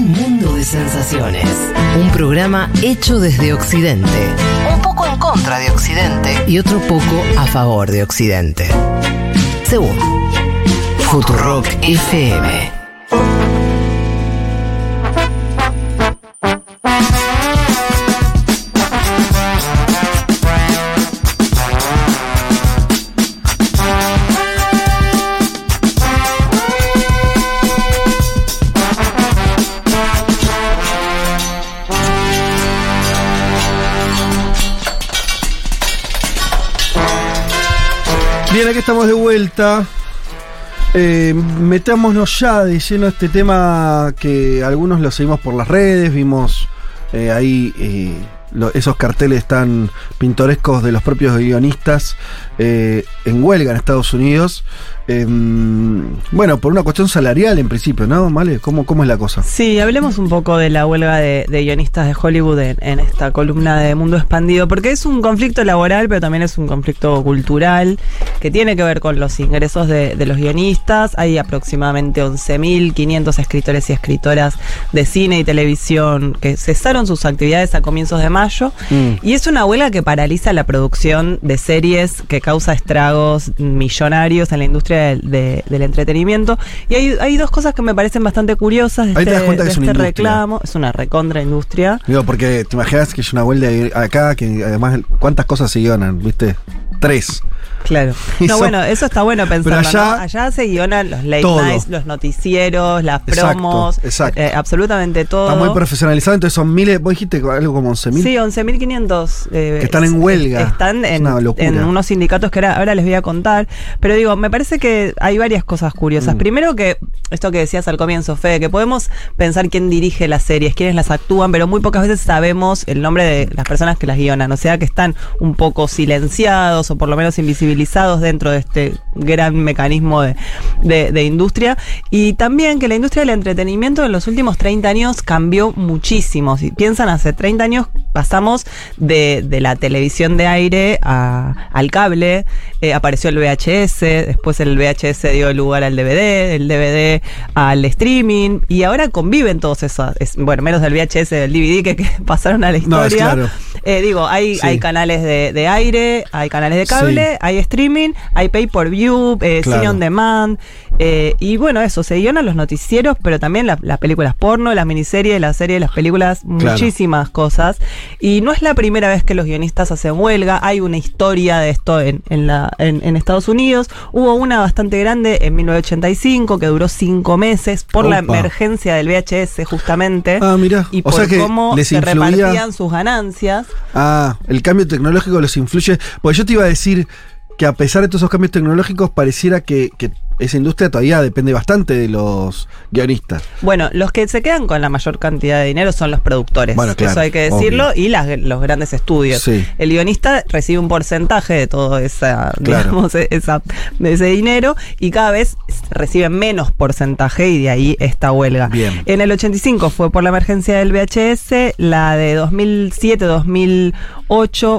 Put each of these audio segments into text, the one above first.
Un mundo de sensaciones. Un programa hecho desde Occidente. Un poco en contra de Occidente. Y otro poco a favor de Occidente. Según Futurock FM. Bien, aquí estamos de vuelta. Eh, metámonos ya de lleno a este tema que algunos lo seguimos por las redes, vimos eh, ahí eh, esos carteles tan pintorescos de los propios guionistas en huelga en Estados Unidos. Em, bueno, por una cuestión salarial en principio, ¿no? ¿Vale? ¿Cómo, cómo es la cosa? Sí, hablemos un poco de la huelga de, de guionistas de Hollywood en, en esta columna de Mundo Expandido, porque es un conflicto laboral, pero también es un conflicto cultural que tiene que ver con los ingresos de, de los guionistas. Hay aproximadamente 11.500 escritores y escritoras de cine y televisión que cesaron sus actividades a comienzos de mayo. Mm. Y es una huelga que paraliza la producción de series, que causa estragos millonarios en la industria del, de- del entretenimiento. Y hay, hay dos cosas que me parecen bastante curiosas de Ahí te este, das cuenta que es una este industria. reclamo. Es una recontra industria. Digo, porque te imaginas que es una huelga acá, que además, ¿cuántas cosas se guionan? ¿Viste? Tres. Claro. No, bueno, eso está bueno pensarlo. Pero allá- ¿no? allá se guionan los late Todo. nights, los noticieros, las promos, exacto. eh, absolutamente todo. Está muy profesionalizado, entonces son miles, vos dijiste algo como 11.000. Sí, 11.500. eh, Que están en huelga. Están Es en, en unos sindicatos que ahora, ahora les voy a contar. Pero digo, me parece que hay varias cosas curiosas. Mm. Primero que, esto que decías al comienzo, Fede, que podemos pensar quién dirige las series, quiénes las actúan, pero muy pocas veces sabemos el nombre de las personas que las guionan. O sea, que están un poco silenciados o por lo menos invisibilizados dentro de este gran mecanismo de, de- de industria. Y también que la industria del entretenimiento en los últimos 30 años cambió muchísimo. Si piensan, hace 30 años pasamos de, de la televisión de aire a- al cable, eh, apareció el VHS, después el VHS dio lugar al DVD, el DVD al streaming, y ahora conviven todos esos, es- bueno, menos del VHS, del DVD que, que pasaron a la No, es historia. claro. Eh, digo, hay, Sí. hay canales de, de aire, hay canales de cable, Sí. hay streaming, hay pay per view, eh, Claro. cine on demand. eh, y bueno, eso, se guionan los noticieros, pero también la- las películas porno, las miniseries, las series, las películas, Claro. muchísimas cosas. Y no es la primera vez que los guionistas hacen huelga, hay una historia de esto en, en, la, en, en Estados Unidos. Hubo una bastante grande en 1985 que duró cinco meses por la emergencia del VHS justamente. Ah, mira. Y O por sea que cómo les se influía- repartían sus ganancias. Ah, el cambio tecnológico los influye. Porque yo te iba a decir que a pesar de todos esos cambios tecnológicos, pareciera que, que esa industria todavía depende bastante de los guionistas. Bueno, los que se quedan con la mayor cantidad de dinero son los productores. Bueno, claro, Eso hay que decirlo. obvio. Y las- los grandes estudios. Sí. El guionista recibe un porcentaje de todo esa, Claro. digamos, e- esa, de ese dinero y cada vez recibe menos porcentaje y de ahí esta huelga. Bien. En el 85 fue por la emergencia del VHS, la de 2007-2008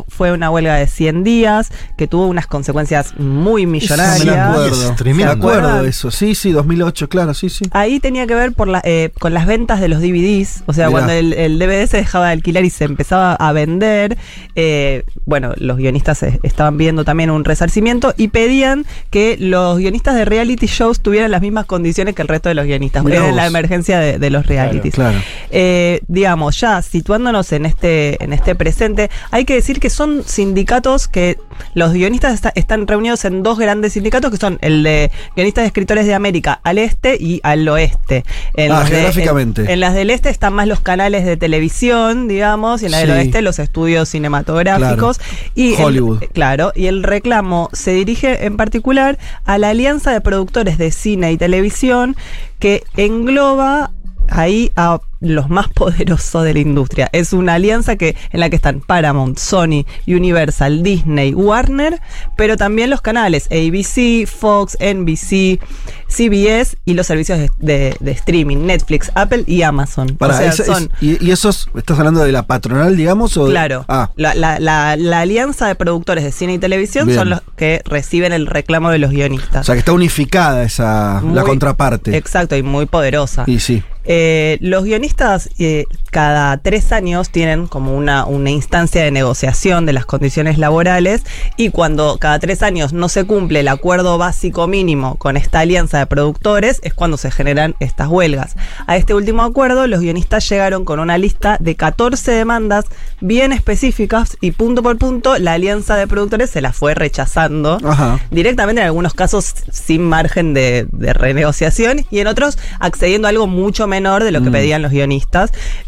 fue una huelga de 100 días que tuvo unas consecuencias muy millonarias. me acuerdo. Es Me acuerdo de eso. Sí, sí, 2008, claro, sí, sí. Ahí tenía que ver por la, eh, con las ventas de los DVDs, o sea, Mirá. cuando el, el DVD se dejaba de alquilar y se empezaba a vender, eh, bueno, los guionistas estaban viendo también un resarcimiento y pedían que los guionistas de reality shows tuvieran las mismas condiciones que el resto de los guionistas. Mirá Era la emergencia de, de los realities. Claro. Eh, digamos, ya situándonos en este, en este presente, hay que decir que son sindicatos que los guionistas está- están reunidos en dos grandes sindicatos que son el de guionistas de escritores de América al este y al oeste. En Ah, de- geográficamente. en, en las del este están más los canales de televisión, digamos, y en las del oeste los estudios cinematográficos. Y el- Hollywood. claro, y el reclamo se dirige en particular a la Alianza de Productores de Cine y Televisión que engloba ahí a los más poderosos de la industria. Es una alianza que en la que están Paramount, Sony, Universal, Disney, Warner, pero también los canales ABC, Fox, NBC, CBS y los servicios de, de- de streaming, Netflix, Apple y Amazon. Para, o sea, esa- es- son y, y esos, ¿estás hablando de la patronal, digamos? O de- Claro. Ah, La, la- la- la alianza de productores de cine y televisión Bien. son los que reciben el reclamo de los guionistas. o sea que está unificada esa, la contraparte. Exacto, y muy poderosa. Y sí. Eh, los guionistas eh, cada tres años tienen como una, una instancia de negociación de las condiciones laborales y cuando cada tres años no se cumple el acuerdo básico mínimo con esta alianza de productores es cuando se generan estas huelgas. A este último acuerdo los guionistas llegaron con una lista de 14 demandas bien específicas y punto por punto la alianza de productores se las fue rechazando Ajá. directamente en algunos casos sin margen de, de renegociación y en otros accediendo a algo mucho menor de lo que Mm. pedían los guionistas.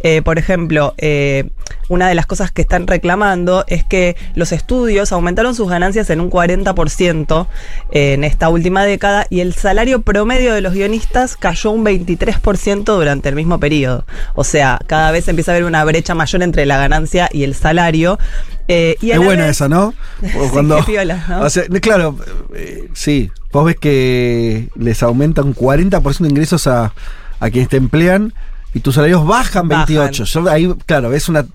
Eh, por ejemplo, eh, una de las cosas que están reclamando es que los estudios aumentaron sus ganancias en un 40% en esta última década y el salario promedio de los guionistas cayó un 23% durante el mismo periodo. O sea, cada vez empieza a haber una brecha mayor entre la ganancia y el salario. Eh, y la buena vez- esa, ¿no? O Sí, qué piola, ¿no? O sea, claro, eh, sí. Vos ves que les aumenta un 40% de ingresos a, a quienes te emplean y tus salarios bajan Bajan. 28. Yo ahí, claro, ves una.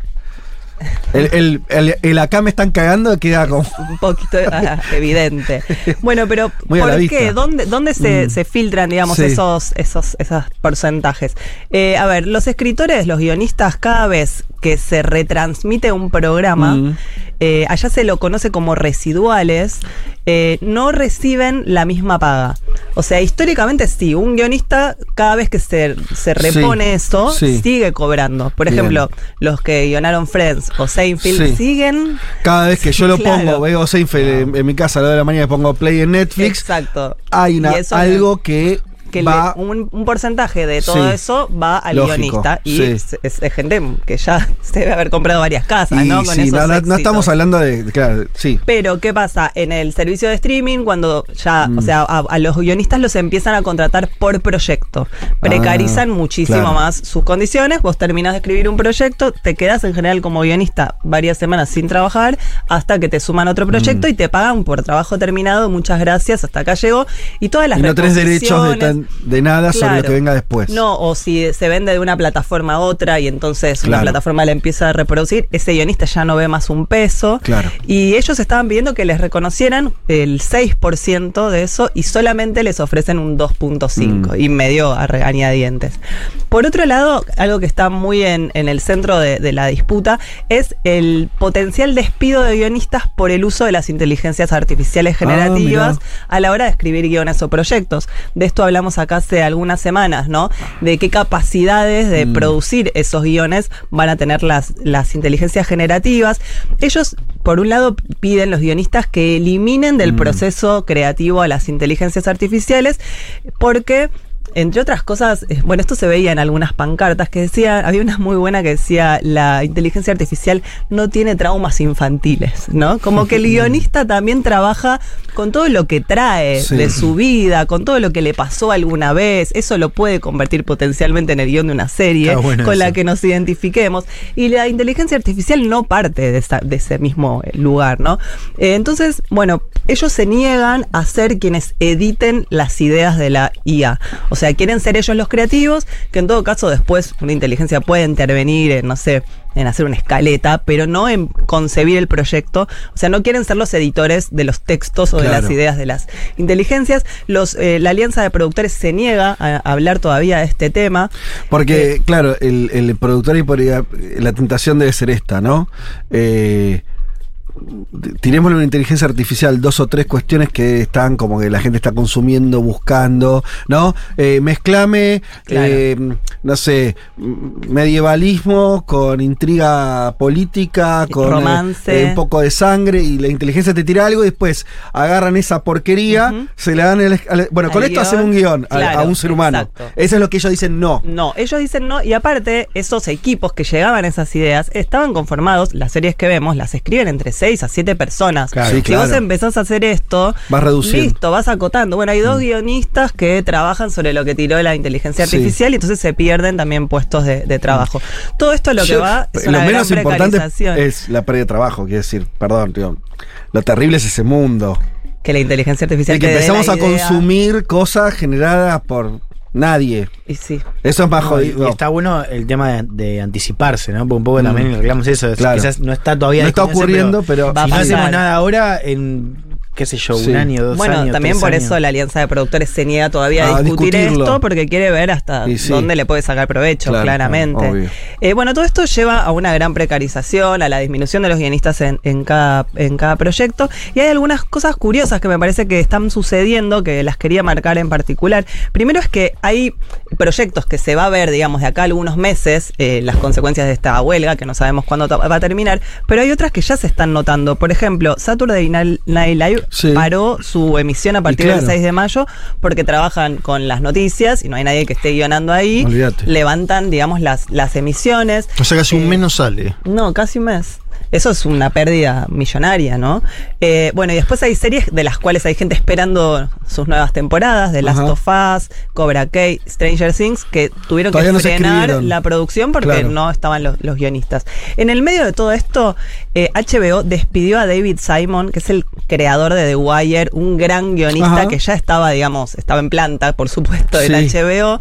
El, el, el- el acá me están cagando queda como. un poquito ah, evidente. Bueno, pero Muy ¿por qué? ¿Dónde, dónde se, Mm. se filtran, digamos, Sí. esos, esos, esos porcentajes? Eh, a ver, los escritores, los guionistas, cada vez que se retransmite un programa, Mm. eh, allá se lo conoce como residuales, eh, no reciben la misma paga. O sea, históricamente sí, un guionista cada vez que se, se repone Sí, eso, sí. sigue cobrando. Por Bien. ejemplo, los que guionaron Friends o Seinfeld Sí. siguen Cada vez que yo lo Claro. pongo, veo Seinfeld en, en mi casa a la hora de la mañana y pongo play en Netflix, Exacto. hay una- algo que, que va. le- un, un porcentaje de todo Sí. eso va al Lógico, guionista y sí. es, gente que ya se debe haber comprado varias casas, y ¿no? Con sí, esos no, no- no éxitos. estamos hablando de. Claro, sí. Pero, ¿qué pasa? En el servicio de streaming, cuando ya, Mm. o sea, a, a los guionistas los empiezan a contratar por proyecto. Precarizan Ah, muchísimo claro. más sus condiciones. Vos terminás de escribir un proyecto, te quedás en general como guionista varias semanas sin trabajar, hasta que te suman otro proyecto Mm. y te pagan por trabajo terminado. Muchas gracias, hasta acá llegó. Y todas las Y no tenés derechos de, reposiciones- de nada sobre lo que venga después. no, o si se vende de una plataforma a otra y entonces Claro. una plataforma la empieza a reproducir, ese guionista ya no ve más un peso. Claro. Y ellos estaban pidiendo que les reconocieran el 6% de eso y solamente les ofrecen un 2.5 Mm. y medio a regañadientes. Por otro lado, algo que está muy en, en el centro de, de la disputa es el potencial despido de guionistas por el uso de las inteligencias artificiales Ah, generativas a la hora de escribir guiones o proyectos. De esto hablamos acá hace algunas semanas, ¿no? De qué capacidades de Mm. producir esos guiones van a tener las, las inteligencias generativas. Ellos, por un lado, piden los guionistas que eliminen del Mm. proceso creativo a las inteligencias artificiales porque... Entre otras cosas, eh, bueno, esto se veía en algunas pancartas que decía, había una muy buena que decía, la inteligencia artificial no tiene traumas infantiles, ¿no? Como que el guionista también trabaja con todo lo que trae Sí. de su vida, con todo lo que le pasó alguna vez, eso lo puede convertir potencialmente en el guion de una serie bueno con la que nos identifiquemos. Y la inteligencia artificial no parte de, esa- de ese mismo eh, lugar, ¿no? Eh, entonces, bueno, ellos se niegan a ser quienes editen las ideas de la IA. O sea, quieren ser ellos los creativos, que en todo caso después una inteligencia puede intervenir en, no sé, en hacer una escaleta, pero no en concebir el proyecto. O sea, no quieren ser los editores de los textos o de las ideas de las inteligencias. Los, eh, la alianza de productores se niega a, a hablar todavía de este tema. Porque, claro, el, el productor y la tentación debe ser esta, ¿no? Eh, tirémosle una inteligencia artificial dos o tres cuestiones que están como que la gente está consumiendo, buscando, ¿no? Eh, mezclame, Claro. eh, no sé, medievalismo con intriga política, con eh, Romance. eh, un poco de sangre y la inteligencia te tira algo y después agarran esa porquería, se le dan el... al- bueno, con esto hacen un guion a- un ser humano. exacto. Eso es lo que ellos dicen no. No, ellos dicen no, y aparte, esos equipos que llegaban a esas ideas estaban conformados, las series que vemos, las escriben entre 6 a 7 personas. Claro. Sí, si claro. vos empezás a hacer esto, Vas reduciendo. listo, vas acotando. Bueno, hay dos guionistas que trabajan sobre lo que tiró la inteligencia Sí. artificial y entonces se pierden también puestos de, de trabajo. Todo esto lo que Yo- va es lo una menos gran importante es la pérdida de trabajo, quiero decir, perdón, tío. Lo terrible es ese mundo. que la inteligencia artificial El que empezamos a idea. consumir cosas generadas por nadie. Y sí. Eso es más No, jodido. y está bueno el tema de, de anticiparse, ¿no? Porque un poco Mm. también reclamamos eso. es- Claro. Quizás no está todavía No está ocurriendo, pero- a si no hacemos nada ahora, en qué sé yo, Sí. un año, dos bueno, años. también tres por años. eso la alianza de productores se niega todavía A a discutir discutirlo. esto porque quiere ver hasta sí. dónde le puede sacar provecho, Claro, claramente. Eh, bueno, todo esto lleva a una gran precarización, a la disminución de los guionistas en, en cada, en cada proyecto. Y hay algunas cosas curiosas que me parece que están sucediendo, que las quería marcar en particular. Primero es que hay proyectos que se va a ver, digamos, de acá a algunos meses, eh, las consecuencias de esta huelga, que no sabemos cuándo va a terminar, pero hay otras que ya se están notando. Por ejemplo, Saturday Night Live Sí. paró su emisión a partir claro. del 6 de mayo porque trabajan con las noticias y no hay nadie que esté guionando ahí. Olvídate. Levantan, digamos, las, las emisiones. O sea, casi un Eh, mes no sale. No, casi un mes. Eso es una pérdida millonaria, ¿no? Eh, bueno, y después hay series de las cuales hay gente esperando sus nuevas temporadas, de Last Ajá. of Us, Cobra Kai, Stranger Things, que tuvieron Todavía que frenar la producción porque Claro. no estaban los, los guionistas. En el medio de todo esto, eh, HBO despidió a David Simon, que es el creador de The Wire, un gran guionista Ajá. que ya estaba, digamos, estaba en planta, por supuesto, Sí. HBO.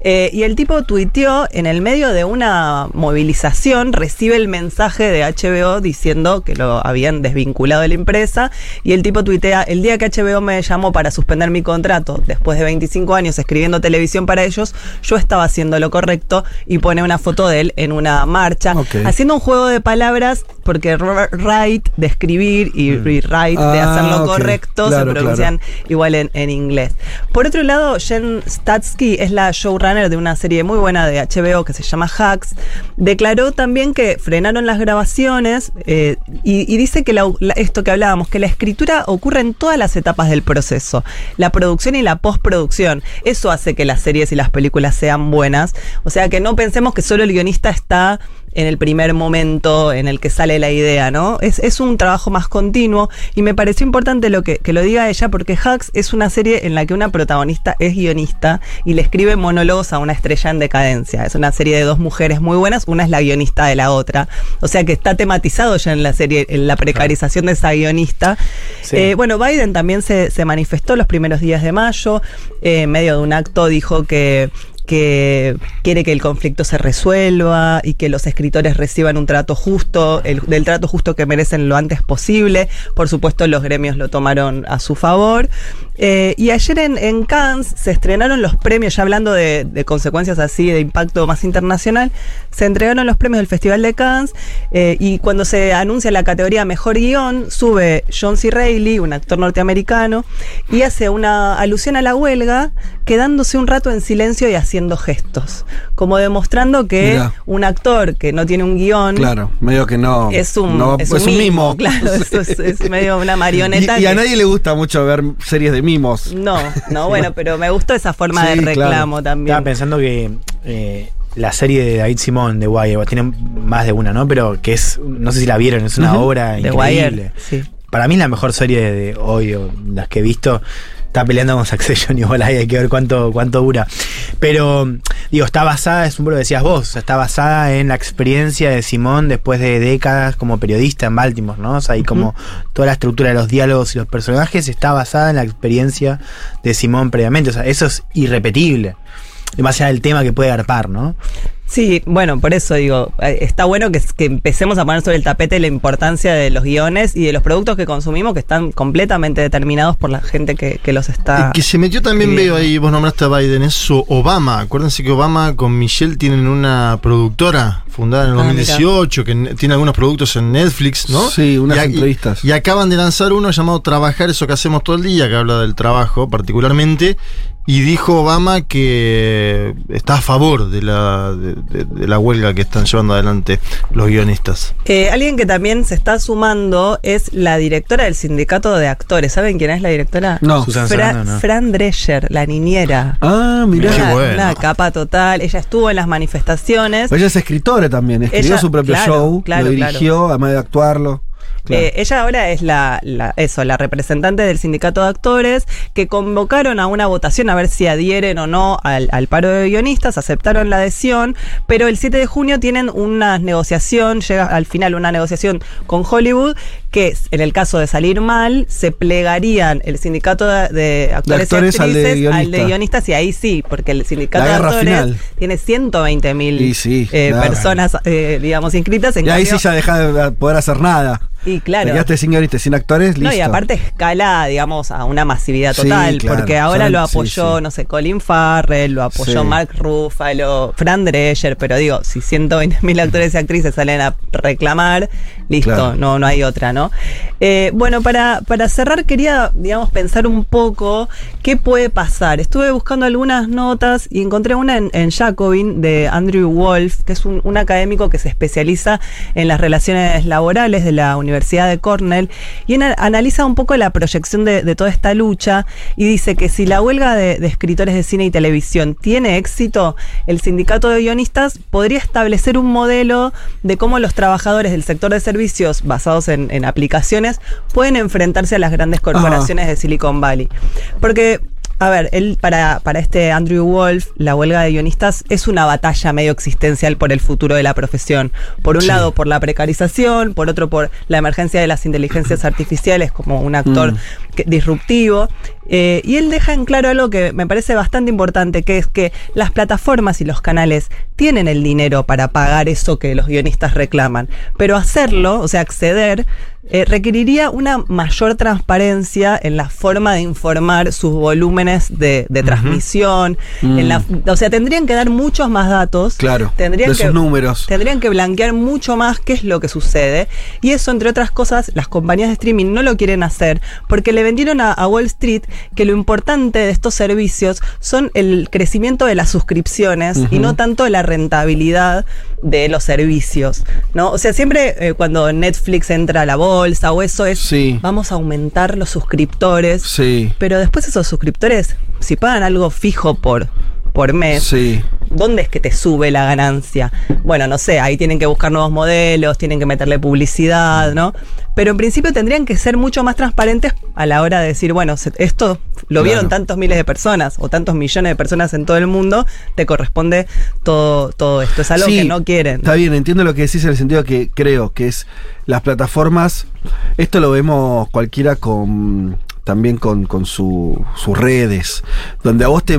Eh, y el tipo tuiteó en el medio de una movilización, recibe el mensaje de HBO diciendo que lo habían desvinculado de la empresa. Y el tipo tuitea, el día que HBO me llamó para suspender mi contrato, después de 25 años escribiendo televisión para ellos, yo estaba haciendo lo correcto y pone una foto de él en una marcha, haciendo un juego de palabras, porque r- write de escribir y rewrite de Ah, hacer lo ok. correcto Claro, se pronuncian igual en, en inglés. Por otro lado, Jen Statsky es la showrunner de una serie muy buena de HBO que se llama Hacks. Declaró también que frenaron las grabaciones eh, y, dice que esto que hablábamos, que la escritura ocurre en todas las etapas del proceso, la producción y la postproducción. Eso hace que las series y las películas sean buenas. O sea, que no pensemos que solo el guionista está en el primer momento en el que sale la idea, ¿no? Es, es un trabajo más continuo y me pareció importante lo que, que lo diga ella porque Hacks es una serie en la que una protagonista es guionista y le escribe monólogos a una estrella en decadencia. Es una serie de dos mujeres muy buenas, una es la guionista de la otra. O sea que está tematizado ya en la serie, en la precarización de esa guionista. Sí. Eh, bueno, Biden también se, se manifestó los primeros días de mayo, eh, en medio de un acto dijo que que quiere que el conflicto se resuelva y que los escritores reciban un trato justo, el, del trato justo que merecen lo antes posible. Por supuesto, los gremios lo tomaron a su favor. Eh, y ayer en, en Cannes se estrenaron los premios, ya hablando de, consecuencias así, de impacto más internacional, se entregaron los premios del Festival de Cannes eh, y cuando se anuncia la categoría Mejor Guión, sube John C. Reilly, un actor norteamericano, y hace una alusión a la huelga, quedándose un rato en silencio y haciendo gestos, como demostrando que Mirá. un actor que no tiene un guion Claro, medio que no. es un, no- es un mimo, claro, es, es medio una marioneta. Y, y a que- nadie le gusta mucho ver series de mimos. No, no, bueno, pero me gustó esa forma Sí, de claro. reclamo también. Estaba pensando que eh, la serie de David Simón de Wire, tiene más de una, ¿no? Pero que es, no sé si la vieron, es una Ujú. obra The increíble. Wire, sí. Para mí es la mejor serie de hoy, o las que he visto. Está peleando con Succession igual ahí, hay que ver cuánto, cuánto dura. Pero, digo, está basada, es un poco lo decías vos, está basada en la experiencia de Simón después de décadas como periodista en Baltimore, ¿no? O sea, y como toda la estructura de los diálogos y los personajes está basada en la experiencia de Simón previamente. O sea, eso es irrepetible. Demasiado el tema que puede arpar, ¿no? Sí, bueno, por eso digo, eh, está bueno que, que empecemos a poner sobre el tapete la importancia de los guiones y de los productos que consumimos que están completamente determinados por la gente que, que los está... El que se metió también, Bien. veo ahí, vos nombraste a Biden, es su Obama. Acuérdense que Obama con Michelle tienen una productora fundada en el Ah, 2018, que ne- tiene algunos productos en Netflix, ¿no? Sí, unas y, a- y- entrevistas. Y, acaban de lanzar uno llamado Trabajar, eso que hacemos todo el día, que habla del trabajo particularmente. Y dijo Obama que está a favor de la, de, de- de la huelga que están llevando adelante los guionistas. Eh, alguien que también se está sumando es la directora del sindicato de actores. ¿Saben quién es la directora? No. Susan Fra- Sarandon, ¿no? Fran Drescher, la niñera. Ah, mirá. Qué Una, bueno. una capa total. Ella estuvo en las manifestaciones. Ella es escritora también, escribió Ella- su propio claro, show, claro, lo dirigió, además de actuarlo. Claro. Eh, ella ahora es la, la- eso, la representante del sindicato de actores que convocaron a una votación a ver si adhieren o no al, al paro de guionistas, aceptaron la adhesión, pero el 7 de junio tienen una negociación, llega al final una negociación con Hollywood, que en el caso de salir mal, se plegarían el sindicato de, de actores, actores y al de actrices al de, guionistas. y ahí sí, porque el sindicato de actores final. tiene 120 Y mil sí, eh, personas, eh, digamos, inscritas. En y ahí cambio- sí ya deja de poder hacer nada. Y claro. Te quedaste sin guionistas, sin actores, listo. No, y aparte escala, digamos, a una masividad Sí, total, claro. porque ahora Son- lo apoyó, sí. no sé, Colin Farrell, lo apoyó. Mark Ruffalo, Fran Drescher, pero digo, si 120 mil actores y actrices salen a reclamar, listo, Claro. no, no hay otra, ¿no? Eh, bueno, para, para cerrar quería, digamos, pensar un poco qué puede pasar. Estuve buscando algunas notas y encontré una en, en Jacobin de Andrew Wolf, que es un, un académico que se especializa en las relaciones laborales de la Universidad de Cornell y en- analiza un poco la proyección de, de toda esta lucha y dice que si la huelga de, de escritores de cine y televisión tiene éxito, el sindicato de guionistas podría establecer un modelo de cómo los trabajadores del sector de servicios basados en, en aplicaciones pueden enfrentarse a las grandes corporaciones de Silicon Valley. Porque a ver, él para, para este Andrew Wolf, la huelga de guionistas es una batalla medio existencial por el futuro de la profesión. Por un Sí. lado, por la precarización, por otro, por la emergencia de las inteligencias artificiales como un actor Mm. que- disruptivo. Eh, y él deja en claro algo que me parece bastante importante, que es que las plataformas y los canales tienen el dinero para pagar eso que los guionistas reclaman, pero hacerlo, o sea, acceder, eh, requeriría una mayor transparencia en la forma de informar sus volúmenes de, de transmisión. en la- o sea, tendrían que dar muchos más datos. Claro, tendrían de que, sus números. Tendrían que blanquear mucho más qué es lo que sucede. Y eso, entre otras cosas, las compañías de streaming no lo quieren hacer porque le vendieron a, a Wall Street que lo importante de estos servicios son el crecimiento de las suscripciones y no tanto la rentabilidad de los servicios. ¿no? O sea, siempre eh, cuando Netflix entra a la bolsa o eso es Sí. vamos a aumentar los suscriptores. Sí. Pero después esos suscriptores, si pagan algo fijo por, por mes, Sí. ¿Dónde es que te sube la ganancia? Bueno, no sé, ahí tienen que buscar nuevos modelos, tienen que meterle publicidad, ¿no? Pero en principio tendrían que ser mucho más transparentes a la hora de decir, bueno, esto lo vieron tantos miles de personas o tantos millones de personas en todo el mundo, te corresponde todo, todo esto. Es algo Sí, que no quieren. Está bien, entiendo lo que decís en el sentido que creo que es las plataformas. Esto lo vemos cualquiera con también con, con su- sus redes, donde a vos te,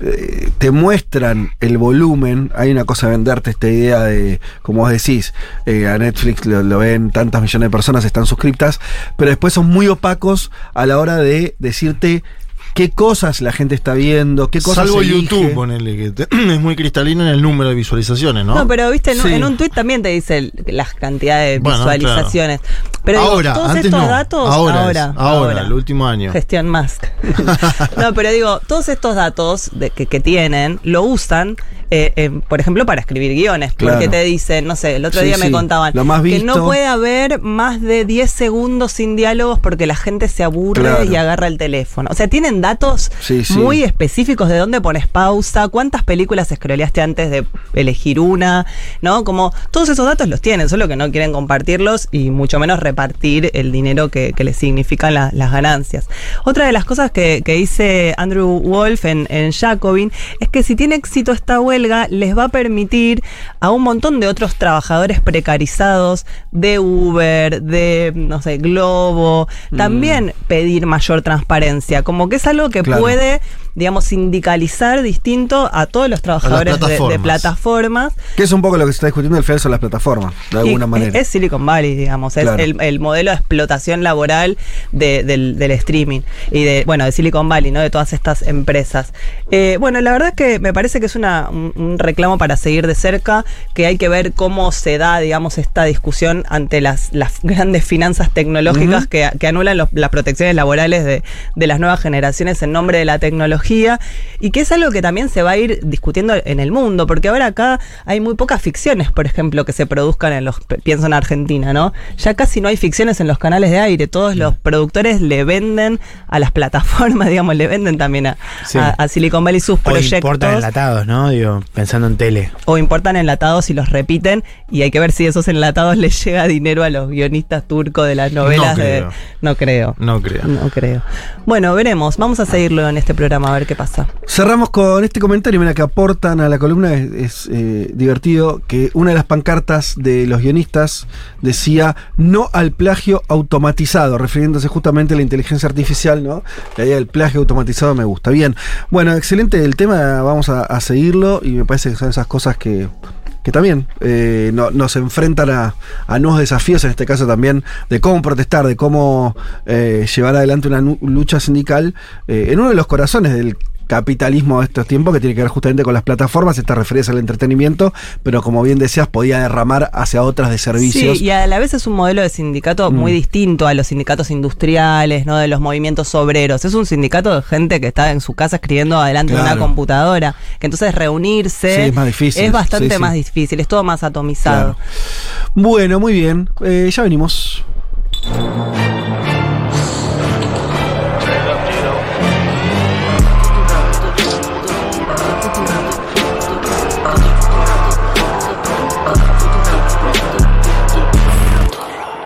eh, te muestran el volumen. Hay una cosa de venderte esta idea de, como vos decís, eh, a Netflix lo, lo ven tantas millones de personas, están suscriptas, pero después son muy opacos a la hora de decirte qué cosas la gente está viendo, qué cosas Salvo elige. YouTube, ponele, que te- es muy cristalino en el número de visualizaciones, ¿no? No, pero viste, en, Sí. en un tweet también te dice las cantidades de Bueno, visualizaciones. Pero digo, ahora, todos antes estos no. datos, ahora, ahora, es, ahora, el último año. Gestión Musk. no, pero digo, todos estos datos de, que, que tienen lo usan, eh, eh, por ejemplo, para escribir guiones. Porque te dicen, no sé, el otro Sí, día me sí, contaban lo más que no puede haber más de 10 segundos sin diálogos porque la gente se aburre Claro. y agarra el teléfono. O sea, tienen datos Sí, muy específicos de dónde pones pausa, cuántas películas scrolleaste antes de elegir una, ¿no? Como todos esos datos los tienen, solo que no quieren compartirlos y mucho menos repartir el dinero que, que les significan la- las ganancias. Otra de las cosas que, que dice Andrew Wolf en, en Jacobin es que si tiene éxito esta huelga, les va a permitir a un montón de otros trabajadores precarizados de Uber, de, no sé, Globo, también pedir mayor transparencia, como que es algo que Claro. puede digamos, sindicalizar distinto a todos los trabajadores de- de, plataformas. Que es un poco lo que se está discutiendo al final son las plataformas, de alguna manera. Es Silicon Valley, digamos, es Claro. el, el modelo de explotación laboral de- del, del streaming y de, bueno, de Silicon Valley, ¿no? De todas estas empresas. Eh, bueno, la verdad es que me parece que es una, un, un reclamo para seguir de cerca, que hay que ver cómo se da, digamos, esta discusión ante las, las grandes finanzas tecnológicas que, que anulan los- las protecciones laborales de, de las nuevas generaciones en nombre de la tecnología y que es algo que también se va a ir discutiendo en el mundo, porque ahora acá hay muy pocas ficciones, por ejemplo, que se produzcan en los, pienso en Argentina, ¿no? Ya casi no hay ficciones en los canales de aire, todos los productores le venden a las plataformas, digamos, le venden también a, Sí. a- a Silicon Valley sus O proyectos. importan enlatados, ¿no? Digo, pensando en tele. o importan enlatados y los repiten y hay que ver si esos enlatados les llega dinero a los guionistas turcos de las novelas No de creo. no creo No creo. no creo bueno veremos vamos a seguirlo en este programa a ver qué pasa Cerramos con este comentario, mira, que aportan a la columna, es, eh, divertido, que una de las pancartas de los guionistas decía no al plagio automatizado, refiriéndose justamente a la inteligencia artificial, ¿no? La idea del plagio automatizado me gusta. Bien, bueno, excelente el tema, vamos a seguirlo y me parece que son esas cosas que que también eh, no- nos enfrentan a, a nuevos desafíos, en este caso también de cómo protestar, de cómo eh, llevar adelante una lucha sindical eh, en uno de los corazones del capitalismo de estos tiempos que tiene que ver justamente con las plataformas, estas referidas al entretenimiento, pero como bien decías, podía derramar hacia otras de servicios. Sí, y a la vez es un modelo de sindicato muy Mm. distinto a los sindicatos industriales, ¿no? De los movimientos obreros. Es un sindicato de gente que está en su casa escribiendo adelante de una Claro. computadora. Que entonces reunirse Sí, es más difícil. es bastante Sí, sí. más difícil, es todo más atomizado. Claro. Bueno, muy bien. Eh, ya venimos.